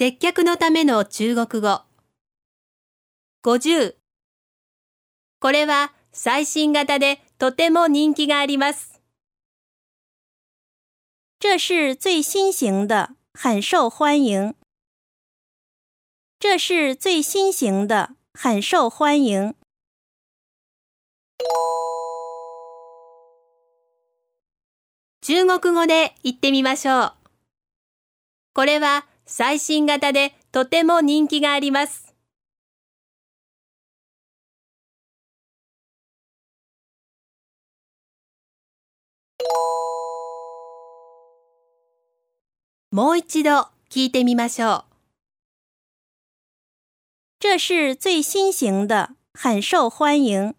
接客のための中国語。50これは最新型でとても人気があります。这是最新型的，很受欢迎。这是最新型的，很受欢迎。中国語で言ってみましょう。これは最新型でとても人気があります。もう一度聞いてみましょう。这是最新型的，很受欢迎。